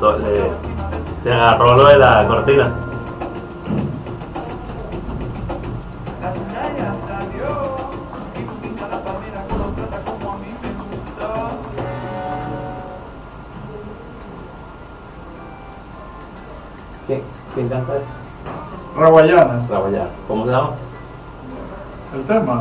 le, se agarró lo de la cortina. ¿Quién, quién canta eso? Raguayana. Raguayana. ¿Cómo se llama? El tema,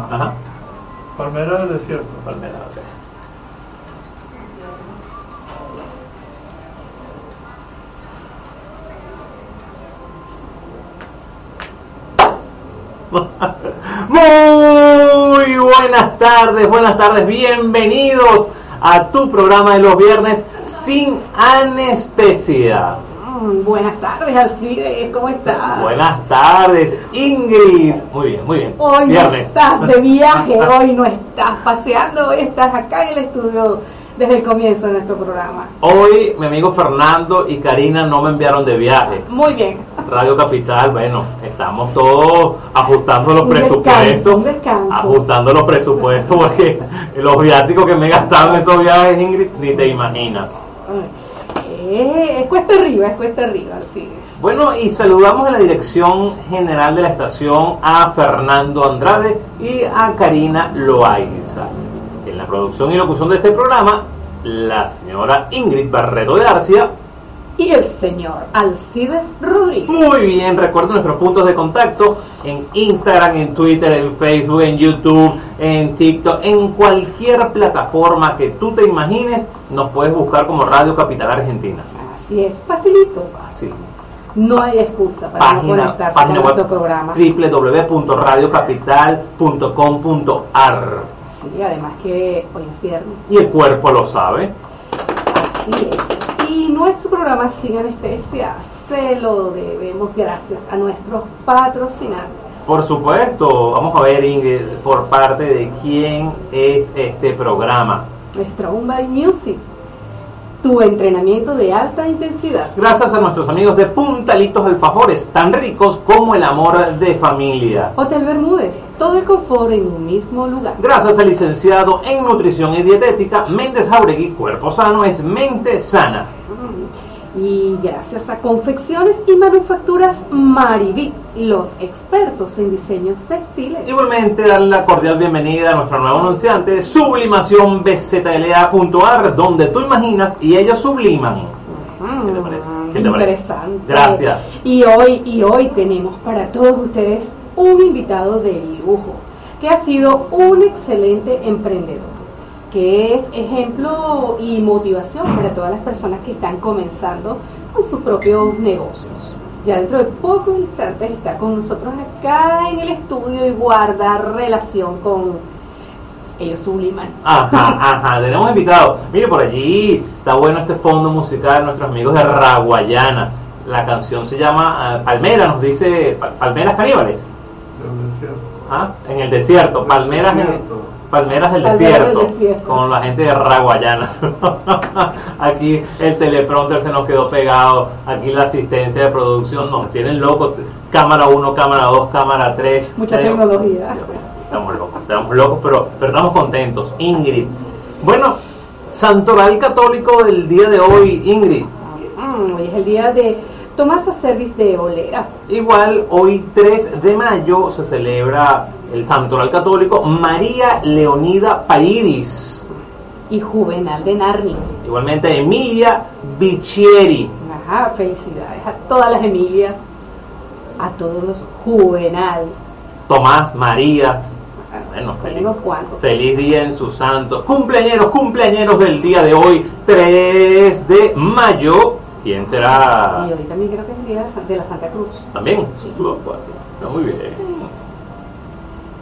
tardes, buenas tardes, bienvenidos a tu programa de los viernes sin anestesia. Mm, buenas tardes, Alcide, ¿cómo estás? Buenas tardes, Ingrid. Muy bien, muy bien. Hoy no estás de viaje, hoy no estás paseando, hoy estás acá en el estudio desde el comienzo de nuestro programa. Hoy mi amigo Fernando y Karina no me enviaron de viaje. Muy bien. Radio Capital, bueno, estamos todos ajustando los Un presupuestos. descanso. Ajustando los presupuestos porque los viáticos que me he gastado en esos viajes, Ingrid, ni te imaginas. Eh, es cuesta arriba, es cuesta arriba, Alcide. Bueno, y saludamos en la dirección general de la estación a Fernando Andrade y a Karina Loaiza. En la producción y locución de este programa, la señora Ingrid Barreto de Arcia. Y el señor Alcides Rodríguez. Muy bien, recuerden nuestros puntos de contacto en Instagram, en Twitter, en Facebook, en YouTube, en TikTok, en cualquier plataforma que tú te imagines, nos puedes buscar como Radio Capital Argentina. Así es, facilito. Así. No hay excusa para no Página, conectarse página con nuestro programa. www.radiocapital.com.ar Sí, además que hoy es viernes. y el cuerpo lo sabe. Así es. Nuestro programa Sin Anestesia se lo debemos gracias a nuestros patrocinantes. Por supuesto, vamos a ver Ingrid, por parte de quién es este programa. Nuestra Bombay Music, tu entrenamiento de alta intensidad. Gracias a nuestros amigos de Puntalitos Alfajores, tan ricos como el amor de familia. Hotel Bermúdez, todo el confort en un mismo lugar. Gracias al licenciado en nutrición y dietética Méndez Jauregui, cuerpo sano es mente sana. Y gracias a Confecciones y Manufacturas Mariví, los expertos en diseños textiles. Igualmente darle la cordial bienvenida a nuestro nuevo anunciante Sublimación BZLA.ar, donde tú imaginas y ellos subliman. ¿Qué te parece? ¿Qué te parece? Interesante. Gracias. Y hoy, y hoy tenemos para todos ustedes un invitado de lujo, que ha sido un excelente emprendedor, que es ejemplo y motivación para todas las personas que están comenzando con sus propios negocios. Ya dentro de pocos instantes está con nosotros acá en el estudio y guarda relación con ellos subliman. Ajá, ajá, tenemos invitados. Mire, por allí está bueno este fondo musical de nuestros amigos de Raguayana. La canción se llama eh, Palmera, nos dice Pa- Palmeras Caníbales. Del desierto. ¿Ah? En el desierto, Palmeras, en- Desierto. Palmeras del Palmeras del desierto, desierto. con la gente de Raguayana. aquí el teleprompter se nos quedó pegado, aquí la asistencia de producción nos tienen locos. Cámara 1, cámara 2, cámara 3. Mucha tecnología. Estamos locos, estamos locos, pero, pero estamos contentos. Ingrid. Bueno, Santoral Católico del día de hoy, Ingrid. Mm, hoy es el día de Tomasa Service de Olera. Igual, hoy 3 de mayo se celebra el Santoral Católico María Leonida Paidis. y Juvenal de Narnia. Igualmente Emilia Bicchieri. Ajá, felicidades a todas las Emilias, a todos los Juvenal. Tomás, María. Bueno, Son feliz, feliz día en su santo. Cumpleañeros, cumpleañeros del día de hoy, 3 de mayo. ¿Quién será? Y hoy también creo que es el día de la Santa Cruz. ¿También? Sí. Está muy bien.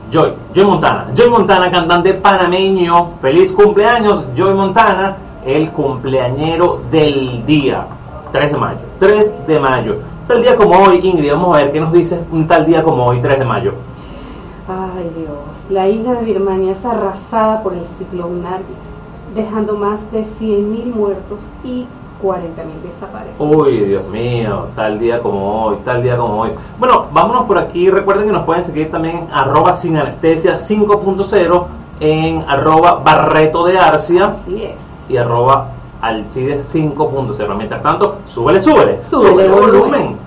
Joy, Joy Montana. Joy Montana, cantante panameño. Feliz cumpleaños, Joy Montana, el cumpleañero del día. 3 de mayo. 3 de mayo. Tal día como hoy, Ingrid, vamos a ver qué nos dice un tal día como hoy, 3 de mayo. Ay Dios, la isla de Birmania es arrasada por el ciclón Nargis, dejando más de 100.000 muertos y 40.000 desaparecidos. Uy, Dios mío, tal día como hoy, tal día como hoy. Bueno, vámonos por aquí. Recuerden que nos pueden seguir también en arroba sin anestesia 5.0, en arroba barreto de Arcia Así es. y arroba al CIDE 5.0. Mientras tanto, súbele, súbele. Súbele volumen. Ok.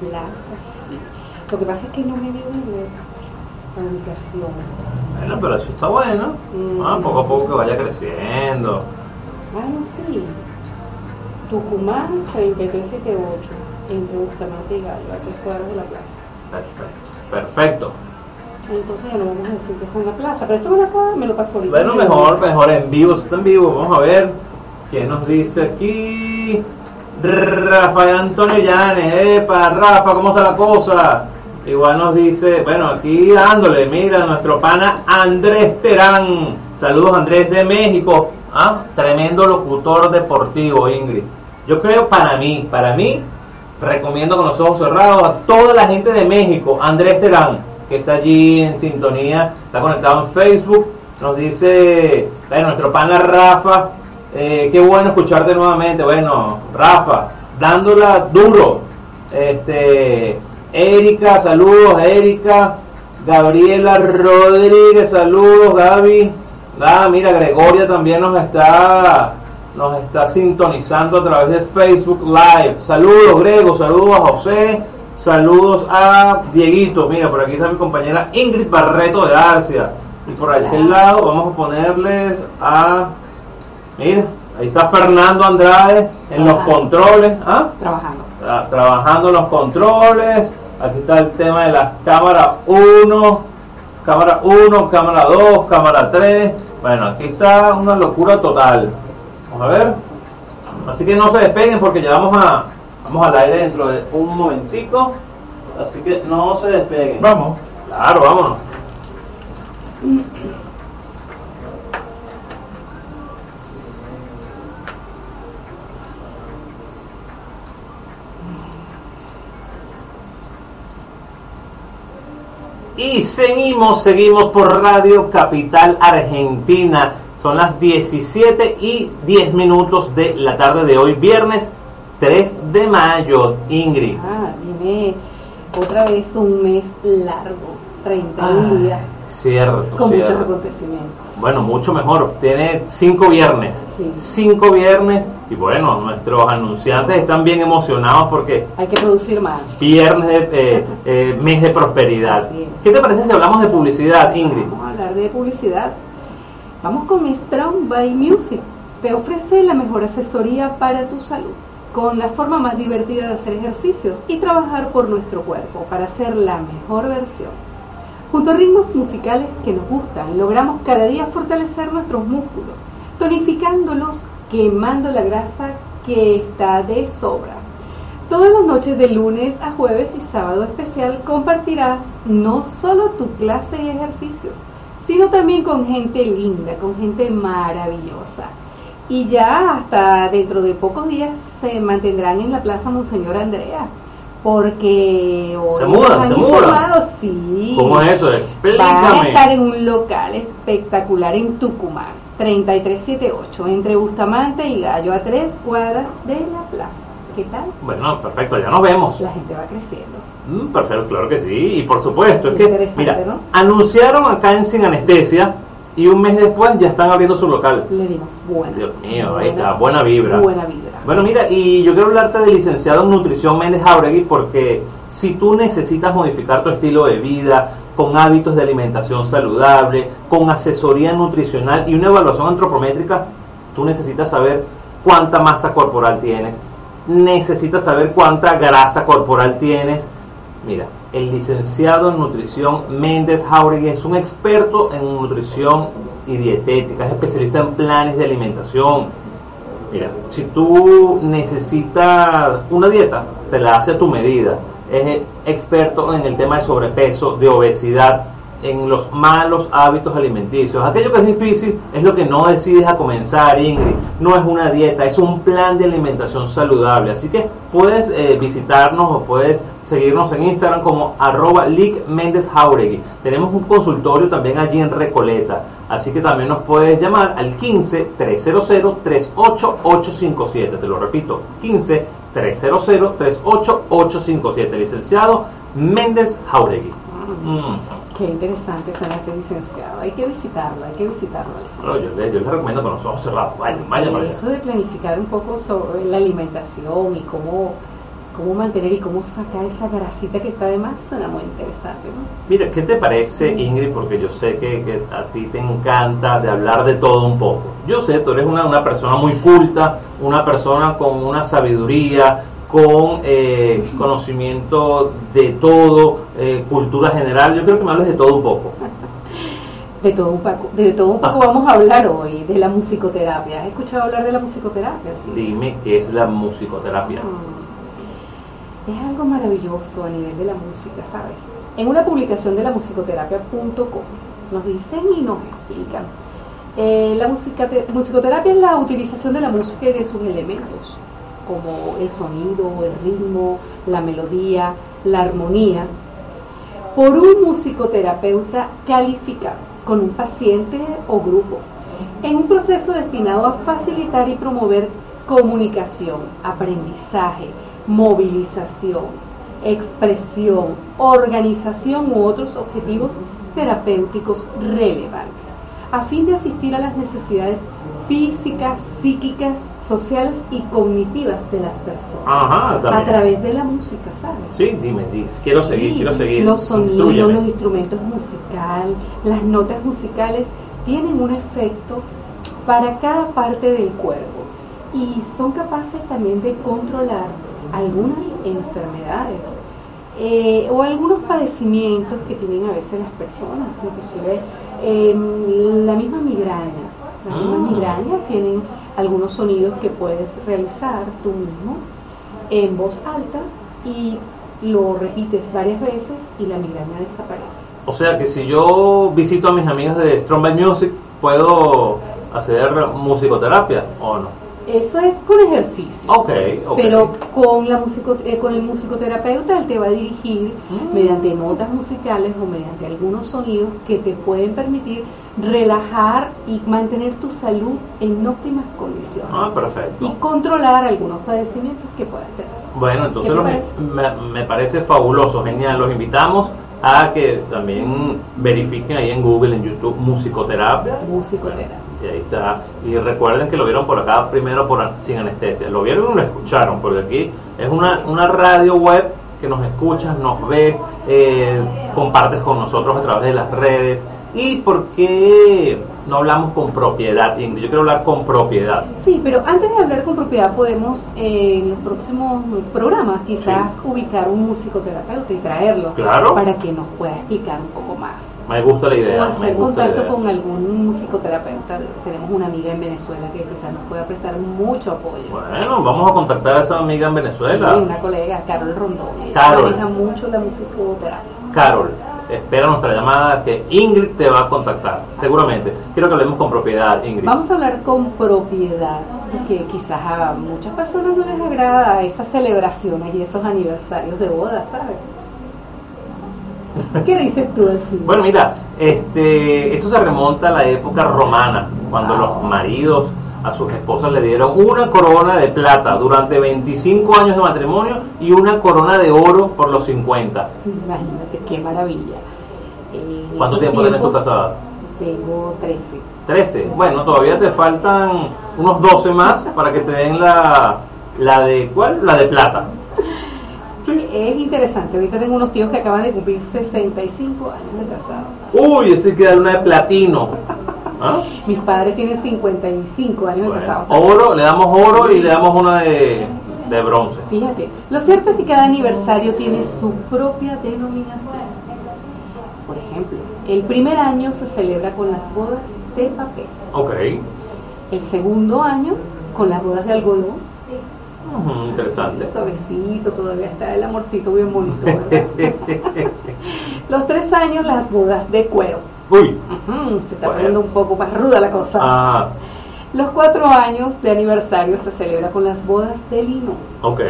A estar en la plaza, sí. Lo que pasa es que no me dio la ubicación. Bueno, pero eso está bueno. Mm. Ah, poco a poco que vaya creciendo. Bueno, sí. Tucumán 3378, entre Bustamante y Gallo, a tres cuadras de la plaza. Perfecto. Perfecto. Entonces ya no vamos a decir que está en la plaza, pero esto me lo, me lo pasó ahorita. Bueno, mejor, mejor en vivo, está en vivo. Vamos a ver qué nos dice aquí. Rafael Antonio Llanes, epa, Rafa, ¿cómo está la cosa? Igual nos dice, bueno, aquí dándole, mira, nuestro pana Andrés Terán. Saludos Andrés de México. Ah, tremendo locutor deportivo, Ingrid. Yo creo para mí, para mí, recomiendo con los ojos cerrados a toda la gente de México, Andrés Terán, que está allí en sintonía, está conectado en Facebook, nos dice nuestro pana Rafa, eh, qué bueno escucharte nuevamente, bueno, Rafa, dándola duro, este, Erika, saludos, Erika, Gabriela Rodríguez, saludos, Gaby, ah, mira, Gregoria también nos está nos está sintonizando a través de Facebook Live. Saludos, Grego, saludos a José, saludos a Dieguito. Mira, por aquí está mi compañera Ingrid Barreto de Arcia. Y por aquel lado vamos a ponerles a. Mira, ahí está Fernando Andrade en los controles. ¿ah? Trabajando. Tra- trabajando en los controles. Aquí está el tema de las cámaras 1, cámara 1, cámara 2, cámara 3. Bueno, aquí está una locura total. Vamos a ver. Así que no se despeguen porque ya vamos a vamos al aire dentro de un momentico. Así que no se despeguen. Vamos. Claro, vámonos. Y seguimos, seguimos por Radio Capital Argentina. Son las 17 y 10 minutos de la tarde de hoy, viernes 3 de mayo. Ingrid. Ah, viene otra vez un mes largo, 31 Ah, días, Cierto, con muchos acontecimientos. Bueno, mucho mejor. Tiene cinco viernes. Sí. Cinco viernes. Y bueno, nuestros anunciantes están bien emocionados porque Hay que producir más. viernes de eh, eh, mes de prosperidad. ¿Qué te parece si hablamos de publicidad, Ingrid? Vamos a hablar de publicidad. Vamos con Strong by Music. Te ofrece la mejor asesoría para tu salud, con la forma más divertida de hacer ejercicios y trabajar por nuestro cuerpo para ser la mejor versión. Junto a ritmos musicales que nos gustan, logramos cada día fortalecer nuestros músculos, tonificándolos, quemando la grasa que está de sobra. Todas las noches de lunes a jueves y sábado especial compartirás no solo tu clase y ejercicios, sino también con gente linda, con gente maravillosa. Y ya hasta dentro de pocos días se mantendrán en la Plaza Monseñor Andrea, porque hoy Se mudan, se mudan. sí. ¿Cómo es eso? Van a Explícame. estar en un local espectacular en Tucumán, 3378, entre Bustamante y Gallo, a tres cuadras de la plaza. ¿Qué tal? Bueno, perfecto, ya nos vemos. La gente va creciendo. Mm, perfecto, claro que sí. Y por supuesto, es que, mira, ¿no? anunciaron acá en Sin Anestesia y un mes después ya están abriendo su local. Le dimos buena. Dios mío, ahí está, buena vibra. Buena vibra. Bueno, mira, y yo quiero hablarte del licenciado en nutrición Méndez Jauregui porque si tú necesitas modificar tu estilo de vida con hábitos de alimentación saludable, con asesoría nutricional y una evaluación antropométrica, tú necesitas saber cuánta masa corporal tienes, necesitas saber cuánta grasa corporal tienes. Mira, el licenciado en nutrición Méndez Jauregui es un experto en nutrición y dietética, es especialista en planes de alimentación, Mira, si tú necesitas una dieta, te la hace a tu medida. Es experto en el tema de sobrepeso, de obesidad. en los malos hábitos alimenticios. Aquello que es difícil es lo que no decides a comenzar, Ingrid. No es una dieta, es un plan de alimentación saludable. Así que puedes eh, visitarnos o puedes seguirnos en Instagram como arroba Lick Méndez Jauregui. Tenemos un consultorio también allí en Recoleta. Así que también nos puedes llamar al 15 300 38857. Te lo repito, 15 300 38857. Licenciado Méndez Jauregui. Mm. Qué interesante suena ese licenciado. Hay que visitarlo, hay que visitarlo. al No, yo, le- yo les recomiendo con los ojos cerrados. Vayan, vayan. Eso de planificar un poco sobre la alimentación y cómo, cómo mantener y cómo sacar esa grasita que está de más suena muy interesante. ¿no? Mira, ¿qué te parece, Ingrid? Porque yo sé que, que a ti te encanta de hablar de todo un poco. Yo sé, tú eres una, una persona muy culta, una persona con una sabiduría, con eh, conocimiento de todo, eh, cultura general. Yo creo que me hables de todo un poco. De todo un poco, de todo un poco vamos a hablar hoy, de la musicoterapia. ¿Has escuchado hablar de la musicoterapia? Sí. Dime qué es la musicoterapia. Mm. Es algo maravilloso a nivel de la música, ¿sabes? En una publicación de la musicoterapia.com nos dicen y nos explican. Eh, la musicoterapia es la utilización de la música y de sus elementos, como el sonido, el ritmo, la melodía, la armonía, por un musicoterapeuta calificado con un paciente o grupo, en un proceso destinado a facilitar y promover comunicación, aprendizaje, movilización, expresión, organización u otros objetivos terapéuticos relevantes, a fin de asistir a las necesidades físicas, psíquicas, sociales y cognitivas de las personas, Ajá, a través de la música, ¿sabes? Sí, dime, dis- quiero seguir, Sí, quiero seguir. Los sonidos, los instrumentos musicales, las notas musicales tienen un efecto para cada parte del cuerpo y son capaces también de controlar algunas enfermedades eh, o algunos padecimientos que tienen a veces las personas, inclusive em, la misma migraña. La misma Mm. migraña tienen algunos sonidos que puedes realizar tú mismo en voz alta y lo repites varias veces y la migraña desaparece. O sea que si yo visito a mis amigos de Strong by Music, ¿puedo hacer musicoterapia o no? Eso es con ejercicio. Ok, ok. Pero con, la musico- eh, con el musicoterapeuta él te va a dirigir Mm. mediante notas musicales o mediante algunos sonidos que te pueden permitir relajar y mantener tu salud en óptimas condiciones Ah, perfecto. y controlar algunos padecimientos que puedas tener. Bueno, entonces me, me parece fabuloso, genial. Los invitamos a que también verifiquen ahí en Google, en YouTube, musicoterapia. Musicoterapia. Y ahí está. Y recuerden que lo vieron por acá primero por sin anestesia. Lo vieron y lo escucharon, porque aquí es una, una radio web que nos escuchas, nos ves, eh, compartes con nosotros a través de las redes. ¿Y por qué no hablamos con propiedad, Ingrid? Yo quiero hablar con propiedad. Sí, pero antes de hablar con propiedad podemos eh, en los próximos programas quizás ubicar un musicoterapeuta y traerlo Claro. para que nos pueda explicar un poco más. Me gusta la idea. hacer contacto idea. con algún musicoterapeuta. Tenemos una amiga en Venezuela que quizás nos pueda prestar mucho apoyo. Bueno, vamos a contactar a esa amiga en Venezuela. Sí, una colega, Carol Rondón. Ella Carol. maneja mucho la musicoterapia. Carol, espera nuestra llamada que Ingrid te va a contactar, seguramente. Quiero que hablemos con propiedad, Ingrid. Vamos a hablar con propiedad, que quizás a muchas personas no les agrada esas celebraciones y esos aniversarios de boda, ¿sabes? ¿Qué dices tú, Elfrida? Bueno, mira, este, eso se remonta a la época romana, cuando los maridos a sus esposas le dieron una corona de plata durante 25 años de matrimonio y una corona de oro por los 50. Imagínate, qué maravilla. Eh, ¿Cuánto tiempo tienes tú casada? Tengo 13. 13. Bueno, todavía te faltan unos 12 más para que te den la, la de, ¿cuál? La de plata. Es interesante, ahorita tengo unos tíos que acaban de cumplir 65 años de casados. Uy, hay que una de platino. ¿Ah? Mis padres tienen 55 años de casados. oro, le damos oro y le damos una de, de bronce. Fíjate, lo cierto es que cada aniversario tiene su propia denominación. Por ejemplo, el primer año se celebra con las bodas de papel, Ok. el segundo año con las bodas de algodón, Ujú, interesante. suavecito, todavía está el amorcito bien bonito. ¿verdad? Los tres años, las bodas de cuero. Uy. Se está Bueno. poniendo un poco más ruda la cosa. Ah, Los cuatro años de aniversario se celebra con las bodas de lino. ok.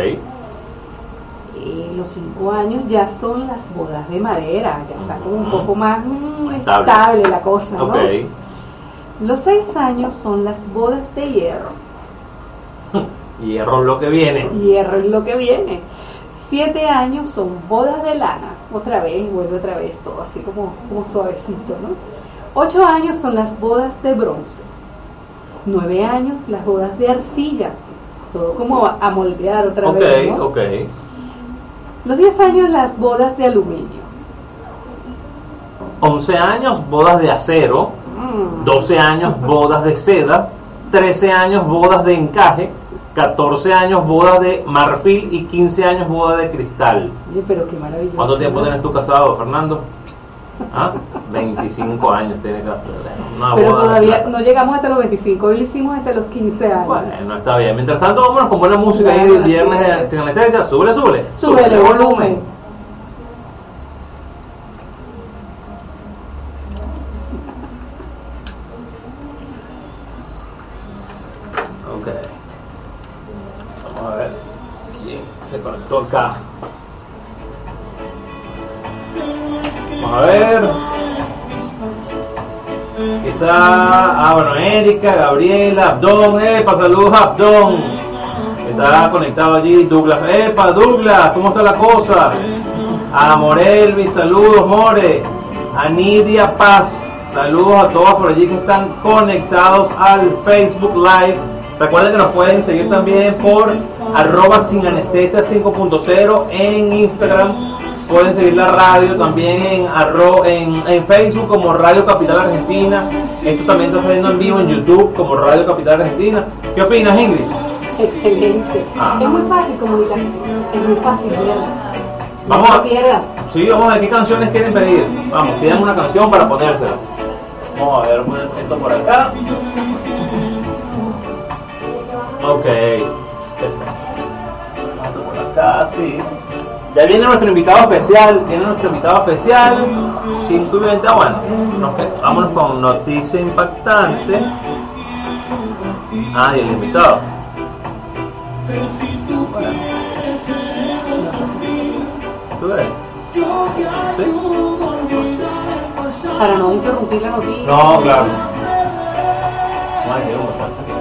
Y los cinco años ya son las bodas de madera, ya está como un poco más mm, Estable. estable la cosa, ¿no? Ok. Los seis años son las bodas de hierro. Hierro lo que viene. Hierro es lo que viene. Siete años son bodas de lana. Otra vez, vuelve otra vez, todo así como, como suavecito, ¿no? Ocho años son las bodas de bronce. Nueve años las bodas de arcilla. Todo como a moldear otra vez, ¿no? ok. Los diez años las bodas de aluminio. 11 años, bodas de acero. Mm. 12 años, bodas de seda. 13 años, bodas de encaje. 14 años, bodas de marfil. Y 15 años, bodas de cristal. Oye, pero qué maravilloso. ¿Cuánto tiempo ¿no? tienes tú casado, Fernando? ¿Ah? 25 años tiene que hacer. Una Pero boda todavía no llegamos hasta los 25, hoy lo hicimos hasta los 15 años. Bueno, está bien. Mientras tanto, vámonos con buena música ahí el viernes de- sin anestesia. Súbele, súbele. Súbele el volumen. Erika, Gabriela, Abdón. Epa, saludos Abdón. Está conectado allí Douglas. Epa, Douglas, ¿cómo está la cosa? A Morelvi, saludos, More. A Nidia Paz, saludos a todos por allí que están conectados al Facebook Live. Recuerden que nos pueden seguir también por arroba sin anestesia 5.0 en Instagram. Pueden seguir la radio también en, arro, en, en Facebook como Radio Capital Argentina. Esto también está saliendo en vivo en YouTube como Radio Capital Argentina. ¿Qué opinas, Ingrid? Excelente. Ah. Es muy fácil comunicarse. Es muy fácil. Vamos a-. Sí, vamos a ver qué canciones quieren pedir. Vamos, pidan una canción para ponérsela. Vamos a ver, poner esto por acá. Ok. Perfecto. Esto por acá, sí. Ya viene nuestro invitado especial. Viene nuestro invitado especial. 5 y 20. Ah, bueno. nos que- vámonos con noticia impactante. Ah, y el invitado. Para no interrumpir la noticia. No, claro. Ay, Dios, bastante.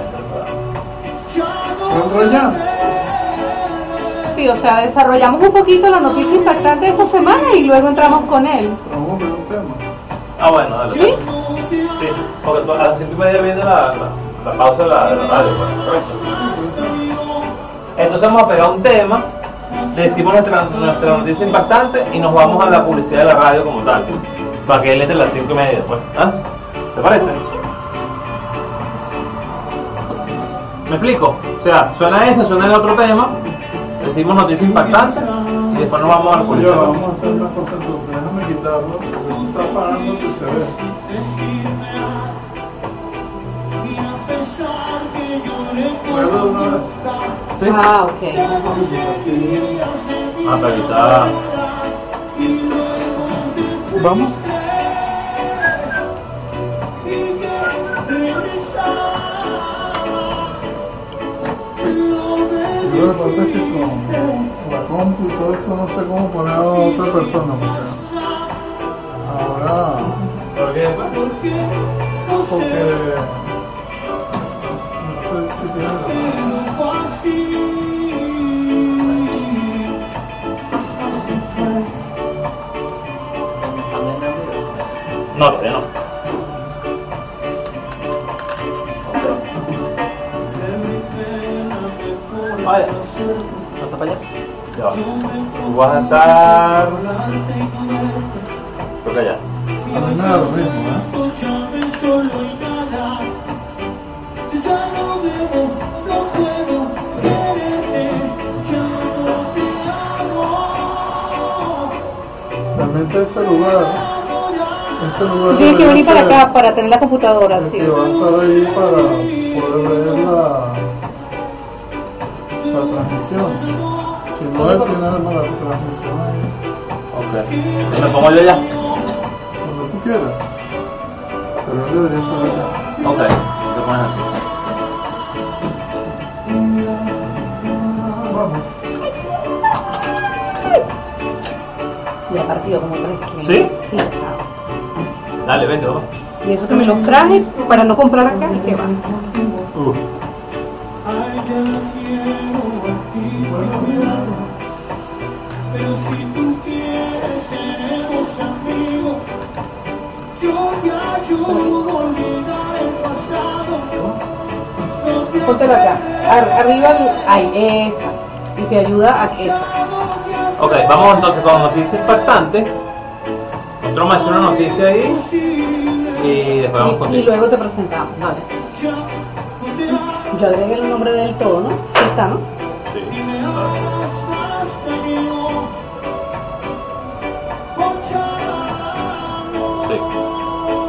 O sea, desarrollamos un poquito la noticia impactante de esta semana y luego entramos con él. Ah, bueno, dale. ¿Sí? Sí, porque tú- a las 5 y media viene la, la, la pausa de la, de la radio, pues. Entonces vamos a pegar un tema, decimos nuestra, nuestra noticia impactante y nos vamos a la publicidad de la radio como tal. Para que él entre a las 5 y media después. ¿Ah? ¿Te parece? ¿Me explico? O sea, suena ese, suena el otro tema, decimos noticia impactante y después nos vamos a la Ya, publicidad. vamos a hacer una cosa entonces. Déjame quitarlo porque eso está parando que se ve. ¿Sí? Ah, ok. Ah, pero ahí está. Vamos. Yo lo que pasa es que con la compu y todo esto no sé cómo poner a otra persona porque ahora ¿Por qué? porque no sé si tiene la No, todavía no. Vaya. ¿No está para allá? Ya va. Tú vas a estar... Toca allá. a mí me da lo mismo ¿eh? realmente ese lugar este lugar Tienes que venir para acá para tener la computadora, sí. que va a estar ahí para no él tiene la transmisión ahí Ok. Me pongo yo ya. Cuando tú quieras. Pero él debería saber ya. Ok. Te pones aquí. Vamos. Y ha partido como tres kilos. ¿Sí? Sí, chao. Dale, vete, vamos. Y eso que me los traje para no comprar acá y que va. Arriba, ahí, esa. Y te ayuda a que. Ok, vamos entonces con noticia impactante. Otro más una noticia ahí. Y después vamos Y, y luego te presentamos. Dale. Yo agregué el nombre del todo, ¿no? Está, ¿no? Sí. Sí.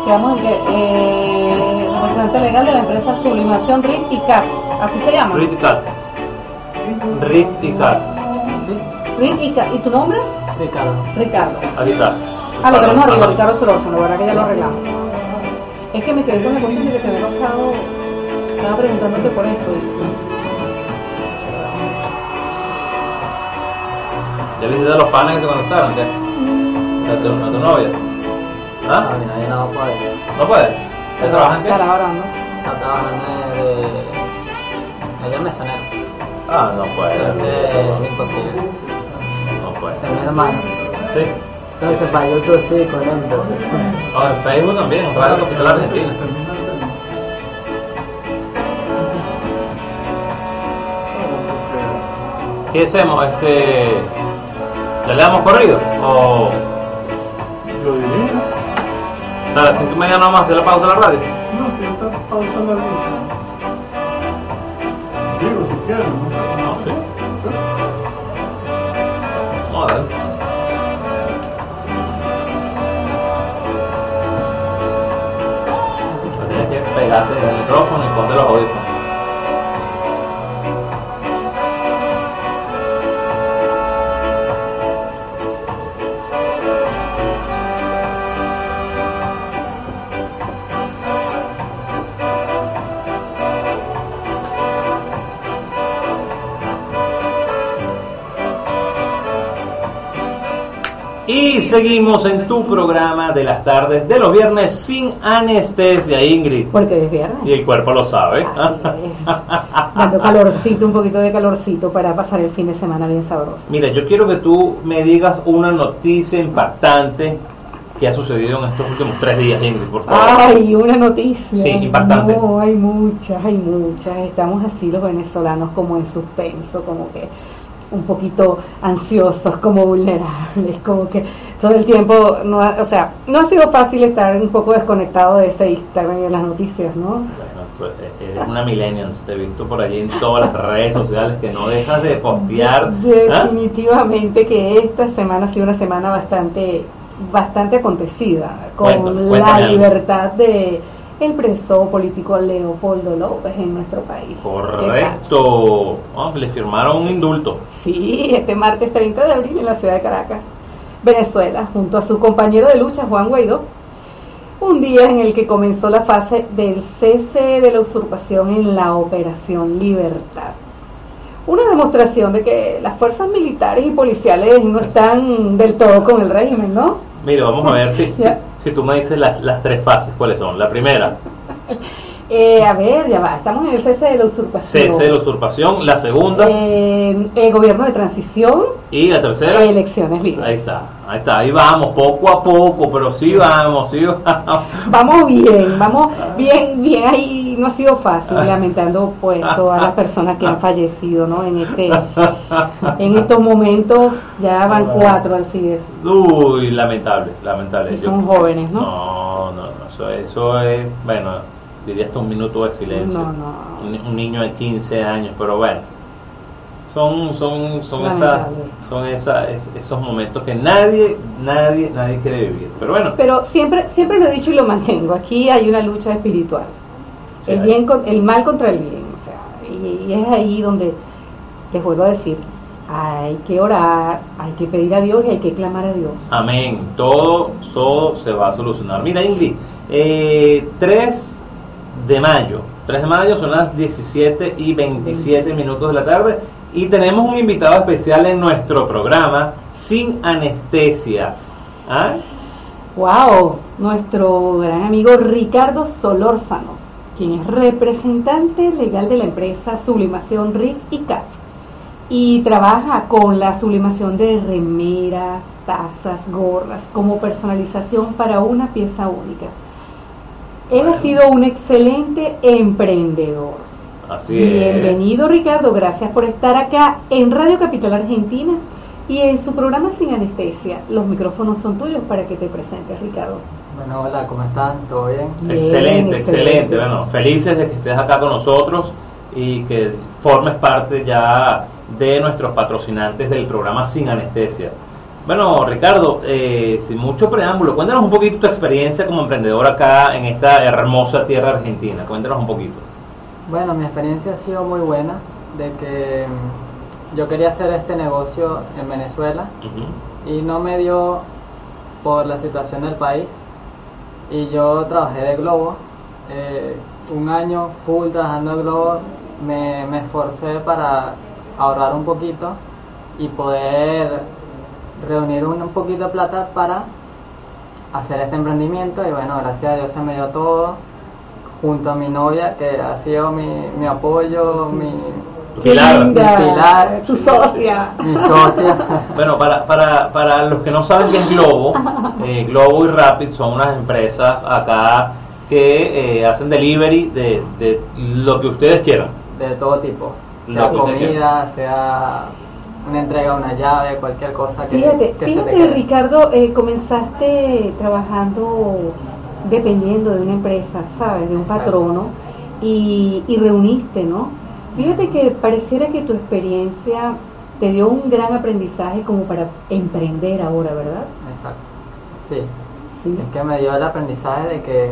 Quedamos en que eh, representante legal de la empresa Sublimación RIT y CAT. Así se llama. Rit y Cat. Rit y Cat. RIT y CAT. ¿Y tu nombre? Ricardo. Ricardo. Aquí está. Ah, lo tenemos arriba. Ricardo Soroso, la verdad que ya lo arreglamos. Es que me quedé con la cuestión de que te había pasado. Estaba preguntándote por esto. dice. ¿Ya le dijiste a los panes que se conectaron? ¿Qué? ¿A tu, a tu novia? Ah, mira, yo no puedo. ¿No puede? ¿Ya trabajan en qué? Estará orando. Está trabajando de. Ella es mesonero. Ah, no puede. Entonces es imposible. No puede. Es mi hermano. Sí. Entonces para YouTube sí, con lento. No, en Facebook también, Radio Capital Argentina. ¿Qué hacemos? Este, ¿Ya le damos corrido? ¿O Yo diría. o sea, a las 5 y media no vamos a hacer la pausa de la radio? No, si esta pausa larguísima. Digo, Y seguimos en tu programa de las tardes de los viernes sin anestesia, Ingrid. Porque es viernes. Y el cuerpo lo sabe. Dando calorcito, un poquito de calorcito para pasar el fin de semana bien sabroso. Mira, yo quiero que tú me digas una noticia impactante que ha sucedido en estos últimos tres días, Ingrid, por favor. Ay, una noticia. Sí, impactante. No, hay muchas, hay muchas. Estamos así los venezolanos como en suspenso, como que un poquito ansiosos, como vulnerables, como que todo el tiempo, no ha- o sea, no ha sido fácil estar un poco desconectado de ese Instagram y de las noticias, ¿no? Bueno, tú eres una millennial, te he visto por allí en todas las redes sociales que no dejas de postear. ¿ah? Definitivamente que esta semana ha sido una semana bastante bastante acontecida con la libertad de el preso político Leopoldo López en nuestro país. Correcto. Ah, le firmaron un indulto. Sí, este martes 30 de abril en la ciudad de Caracas, Venezuela, junto a su compañero de lucha Juan Guaidó. Un día en el que comenzó la fase del cese de la usurpación en la Operación Libertad. Una demostración de que las fuerzas militares y policiales no están del todo con el régimen, ¿no? Mira, vamos a ver si. si tú me dices las, las tres fases, ¿cuáles son? La primera, Eh, a ver, ya va, estamos en el cese de la usurpación. cese de la usurpación. La segunda Eh, eh, gobierno de transición, y la tercera. elecciones libres. Ahí está, ahí está, ahí vamos, poco a poco, pero sí vamos, sí vamos. Vamos bien, vamos bien, bien ahí no ha sido fácil, lamentando pues todas las personas que han fallecido, ¿no? En este, en estos momentos ya van cuatro al CIDES Uy, lamentable, lamentable. y Yo- son jóvenes, ¿no? No, no, no, eso, eso es, bueno, diría hasta un minuto de silencio. No, no. Un, un niño de 15 años, pero bueno, son, son, son, esas, son esa, es- esos momentos que nadie, nadie, nadie quiere vivir. Pero bueno, Pero siempre, siempre lo he dicho y lo mantengo. Aquí hay una lucha espiritual, Sí, el bien, con- el mal contra el bien, o sea, y, y es ahí donde les vuelvo a decir, Hay que orar, hay que pedir a Dios y hay que clamar a Dios. Amén. Todo, todo se va a solucionar. Mira, Ingrid, eh, 3 de mayo. 3 de mayo son las 17 y 27 minutos de la tarde y tenemos un invitado especial en nuestro programa sin anestesia. ¿Ah? Wow, nuestro gran amigo Ricardo Solórzano, quien es representante legal de la empresa Sublimación Rick y Cat y trabaja con la sublimación de remeras, tazas, gorras como personalización para una pieza única. Él ha sido un excelente emprendedor. Así es. Bienvenido Ricardo, gracias por estar acá en Radio Capital Argentina y en su programa Sin Anestesia. Los micrófonos son tuyos para que te presentes, Ricardo. Bueno, hola, ¿cómo están? ¿Todo bien? Bien, Excelente, excelente. excelente. Bueno, felices de que estés acá con nosotros y que formes parte ya de nuestros patrocinantes del programa Sin Anestesia. Bueno, Ricardo, eh, sin mucho preámbulo, cuéntanos un poquito tu experiencia como emprendedor acá en esta hermosa tierra argentina. Cuéntanos un poquito. Bueno, mi experiencia ha sido muy buena, de que mm, yo quería hacer este negocio en Venezuela y no me dio por la situación del país y yo trabajé de globo, eh, un año full trabajando de globo, me, me esforcé para ahorrar un poquito y poder reunir un, un poquito de plata para hacer este emprendimiento y bueno, gracias a Dios se me dio todo junto a mi novia que ha sido mi, mi apoyo, mi, pilar. Pilar. tu socia. mi socia. Bueno, para, para, para los que no saben qué es Globo, eh, Globo y Rapid son unas empresas acá que eh, hacen delivery de, de lo que ustedes quieran. de todo tipo, sea comida, sea una entrega, una llave, cualquier cosa que, Fíjate, que se te fíjate. Ricardo, eh, comenzaste trabajando dependiendo de una empresa, ¿sabes? De un Exacto. patrono y, y reuniste, ¿no? Fíjate que pareciera que tu experiencia te dio un gran aprendizaje como para emprender ahora, ¿verdad? Exacto, sí, Sí. es que me dio el aprendizaje de que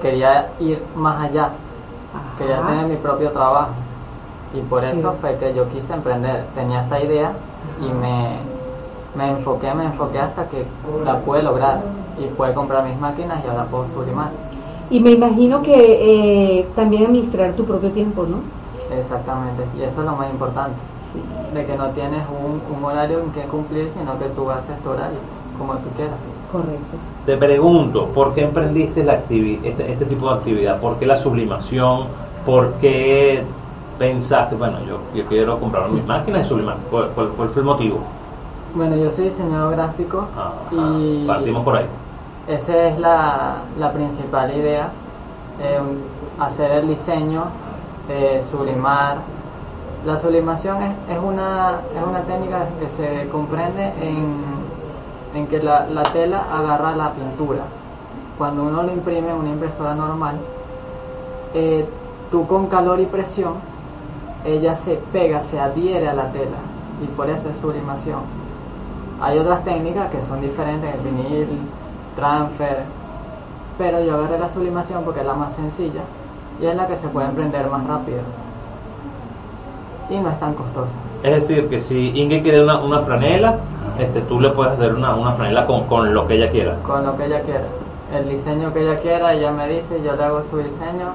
quería ir más allá, quería Ajá. tener mi propio trabajo y por eso Sí. fue que yo quise emprender, tenía esa idea y me, me enfoqué, me enfoqué hasta que la pude lograr y pude comprar mis máquinas y ahora puedo sublimar. Y me imagino que eh, también administrar tu propio tiempo, ¿no? Exactamente, y eso es lo más importante. Sí. de que no tienes un, un horario en que cumplir, sino que tú haces tu horario como tú quieras. Correcto. Te pregunto, ¿por qué emprendiste la activi- este, este tipo de actividad? ¿Por qué la sublimación? ¿Por qué pensaste, bueno, yo, yo quiero comprar mis máquinas y sublimar? ¿Cuál, cuál- cuál fue el motivo? Bueno, yo soy diseñador gráfico Ajá, y partimos por ahí. esa es la, la principal idea, eh, hacer el diseño, eh, sublimar. La sublimación es, es, una, es una técnica que se comprende en, en que la, la tela agarra la pintura. Cuando uno lo imprime en una impresora normal, eh, tú con calor y presión, ella se pega, se adhiere a la tela y por eso es sublimación. Hay otras técnicas que son diferentes, el vinil, transfer, pero yo agarré la sublimación porque es la más sencilla y es la que se puede emprender más rápido y no es tan costosa. Es decir, que si Inge quiere una, una franela, este, tú le puedes hacer una, una franela con, con lo que ella quiera. Con lo que ella quiera, el diseño que ella quiera, ella me dice, yo le hago su diseño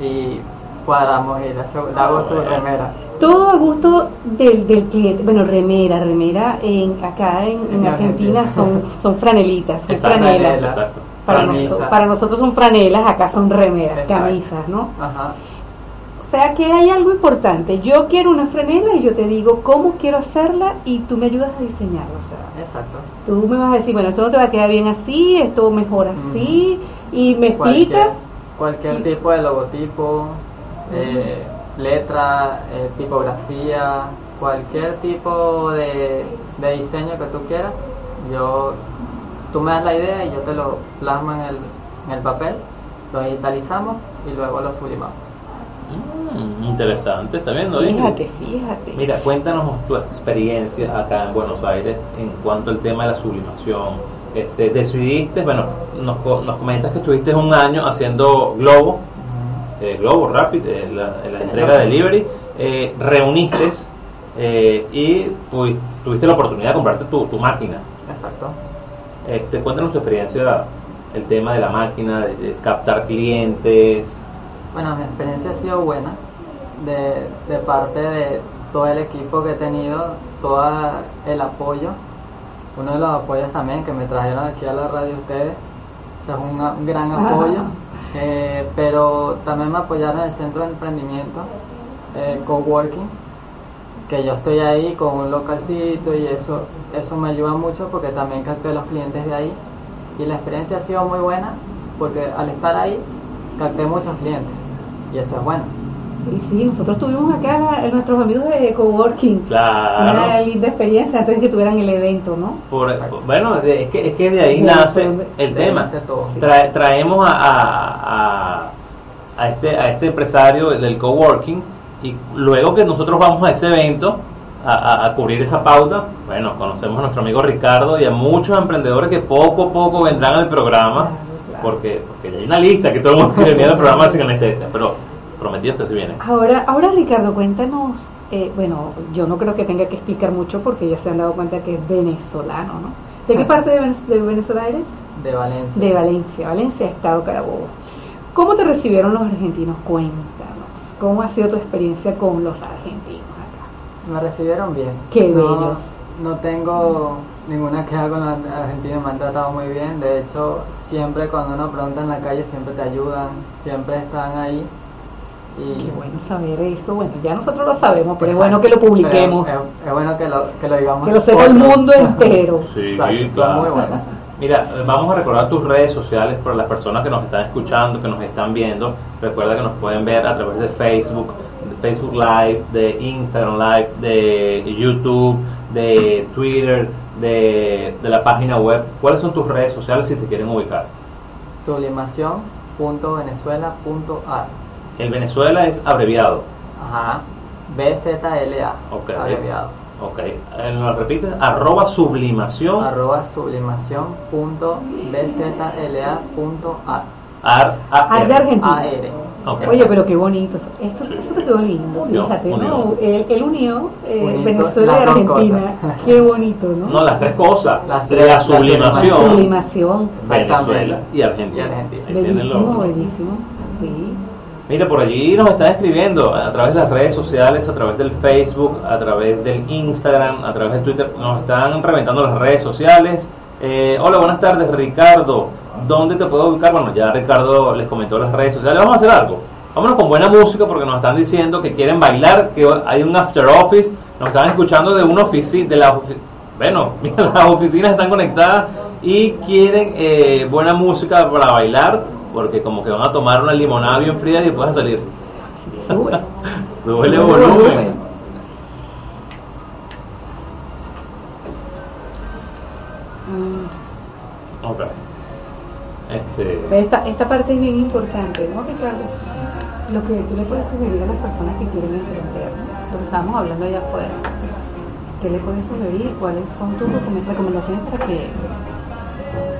y cuadramos y hago su remera. Todo a gusto del, del cliente. Bueno, remera, remera. En, acá en, en En Argentina Argentina. son, son franelitas, son Exacto, franelas. Exacto. Para, noso- para nosotros son franelas, acá son remeras, Exacto. camisas, ¿no? Ajá, O sea que hay algo importante. Yo quiero una franela y yo te digo cómo quiero hacerla y tú me ayudas a diseñarla. O sea, exacto. tú me vas a decir, bueno, esto no te va a quedar bien así, esto mejor así, y me Cualquier, explicas. cualquier Y- tipo de logotipo, eh, letra, eh, tipografía, cualquier tipo de, de diseño que tú quieras, yo, tú me das la idea y yo te lo plasmo en el, en el papel, lo digitalizamos y luego lo sublimamos. Mm, interesante, ¿está viendo? Fíjate, fíjate. Mira, cuéntanos tu experiencia acá en Buenos Aires en cuanto al tema de la sublimación. Este, decidiste, bueno, nos, co- nos comentas que estuviste un año haciendo Globo, eh, Globo Rapid, eh, la, entrega de delivery, eh, reuniste eh, y tuvi- tuviste la oportunidad de comprarte tu, tu máquina. Exacto. Este, cuéntanos tu experiencia, el tema de la máquina, de, de captar clientes. Bueno, mi experiencia ha sido buena de, de parte de todo el equipo que he tenido, todo el apoyo. Uno de los apoyos también que me trajeron aquí a la radio ustedes, o sea, es un, un gran apoyo. Eh, pero también me apoyaron en el centro de emprendimiento, eh, coworking, que yo estoy ahí con un localcito y eso, eso me ayuda mucho porque también capté los clientes de ahí y la experiencia ha sido muy buena porque al estar ahí capté muchos clientes y eso es bueno. Y sí, nosotros tuvimos acá a nuestros amigos de Coworking. Una Claro. linda experiencia antes de que tuvieran el evento, ¿no? Por- bueno, es que, es que de ahí Sí, nace el de tema. Trae- traemos a, a, este, a este empresario del coworking y luego que nosotros vamos a ese evento a, a- a cubrir esa pauta, bueno, conocemos a nuestro amigo Ricardo y a muchos emprendedores que poco a poco vendrán al programa Claro, claro. porque, porque ya hay una lista que todo el mundo quiere venir al programa sin anestesia, pero que viene. Ahora, ahora Ricardo, cuéntanos, eh, bueno, yo no creo que tenga que explicar mucho porque ya se han dado cuenta que es venezolano, ¿no? ¿De qué parte de Venezuela eres? De Valencia. De Valencia, Valencia, Estado Carabobo. ¿Cómo te recibieron los argentinos? Cuéntanos, ¿cómo ha sido tu experiencia con los argentinos acá? Me recibieron bien. Qué No- bellos. No tengo ninguna queja con los argentinos, me han tratado muy bien. De hecho, siempre cuando uno pregunta en la calle, siempre te ayudan, siempre están ahí. Y Qué bueno saber eso. Bueno, ya nosotros lo sabemos, pero es Exacto. bueno que lo publiquemos, Pero Es, es bueno que lo, que lo digamos. que lo sepa el mundo entero. Sí, Exacto, claro. muy buenos. Mira, vamos a recordar tus redes sociales para las personas que nos están escuchando, que nos están viendo. Recuerda que nos pueden ver a través de Facebook, de Facebook Live, de Instagram Live, de YouTube, de Twitter, de, de la página web. ¿Cuáles son tus redes sociales si te quieren ubicar? Sublimación.venezuela.ar El Venezuela es abreviado. Ajá. BZLA. Ok. Abreviado. Ok. Eh, ¿Lo repites? Arroba sublimación. Arroba sublimación.bzla.ar. Ar, a- Ar de Argentina. AR. Ok. Oye, pero qué bonito. Esto, Sí. eso te quedó lindo. Fíjate, ¿no? unió. El, el unió eh, Venezuela y Argentina. Qué bonito, ¿no? No, las tres cosas. Las tres, la la sublimación. Sublimación. Venezuela y Argentina. Y Argentina. Bellísimo, bellísimo. Sí. Mira, por allí nos están escribiendo a través de las redes sociales, a través del Facebook, a través del Instagram, a través de Twitter. Nos están reventando las redes sociales. Eh, hola, buenas tardes, Ricardo. ¿Dónde te puedo ubicar? Bueno, ya Ricardo les comentó las redes sociales. Vamos a hacer algo. Vámonos con buena música porque nos están diciendo que quieren bailar, que hay un after office. Nos están escuchando de una oficina, de la ofi- bueno, las oficinas están conectadas y quieren eh, buena música para bailar porque como que van a tomar una limonada bien fría y después a salir. Sube. Sube volumen. Mm. Ok. Este, Esta, esta parte es bien importante, ¿no, Ricardo? Lo que tú le puedes sugerir a las personas que quieren emprender, lo que estábamos hablando allá afuera. ¿Qué le puedes sugerir? ¿Cuáles son tus recome- recomendaciones para que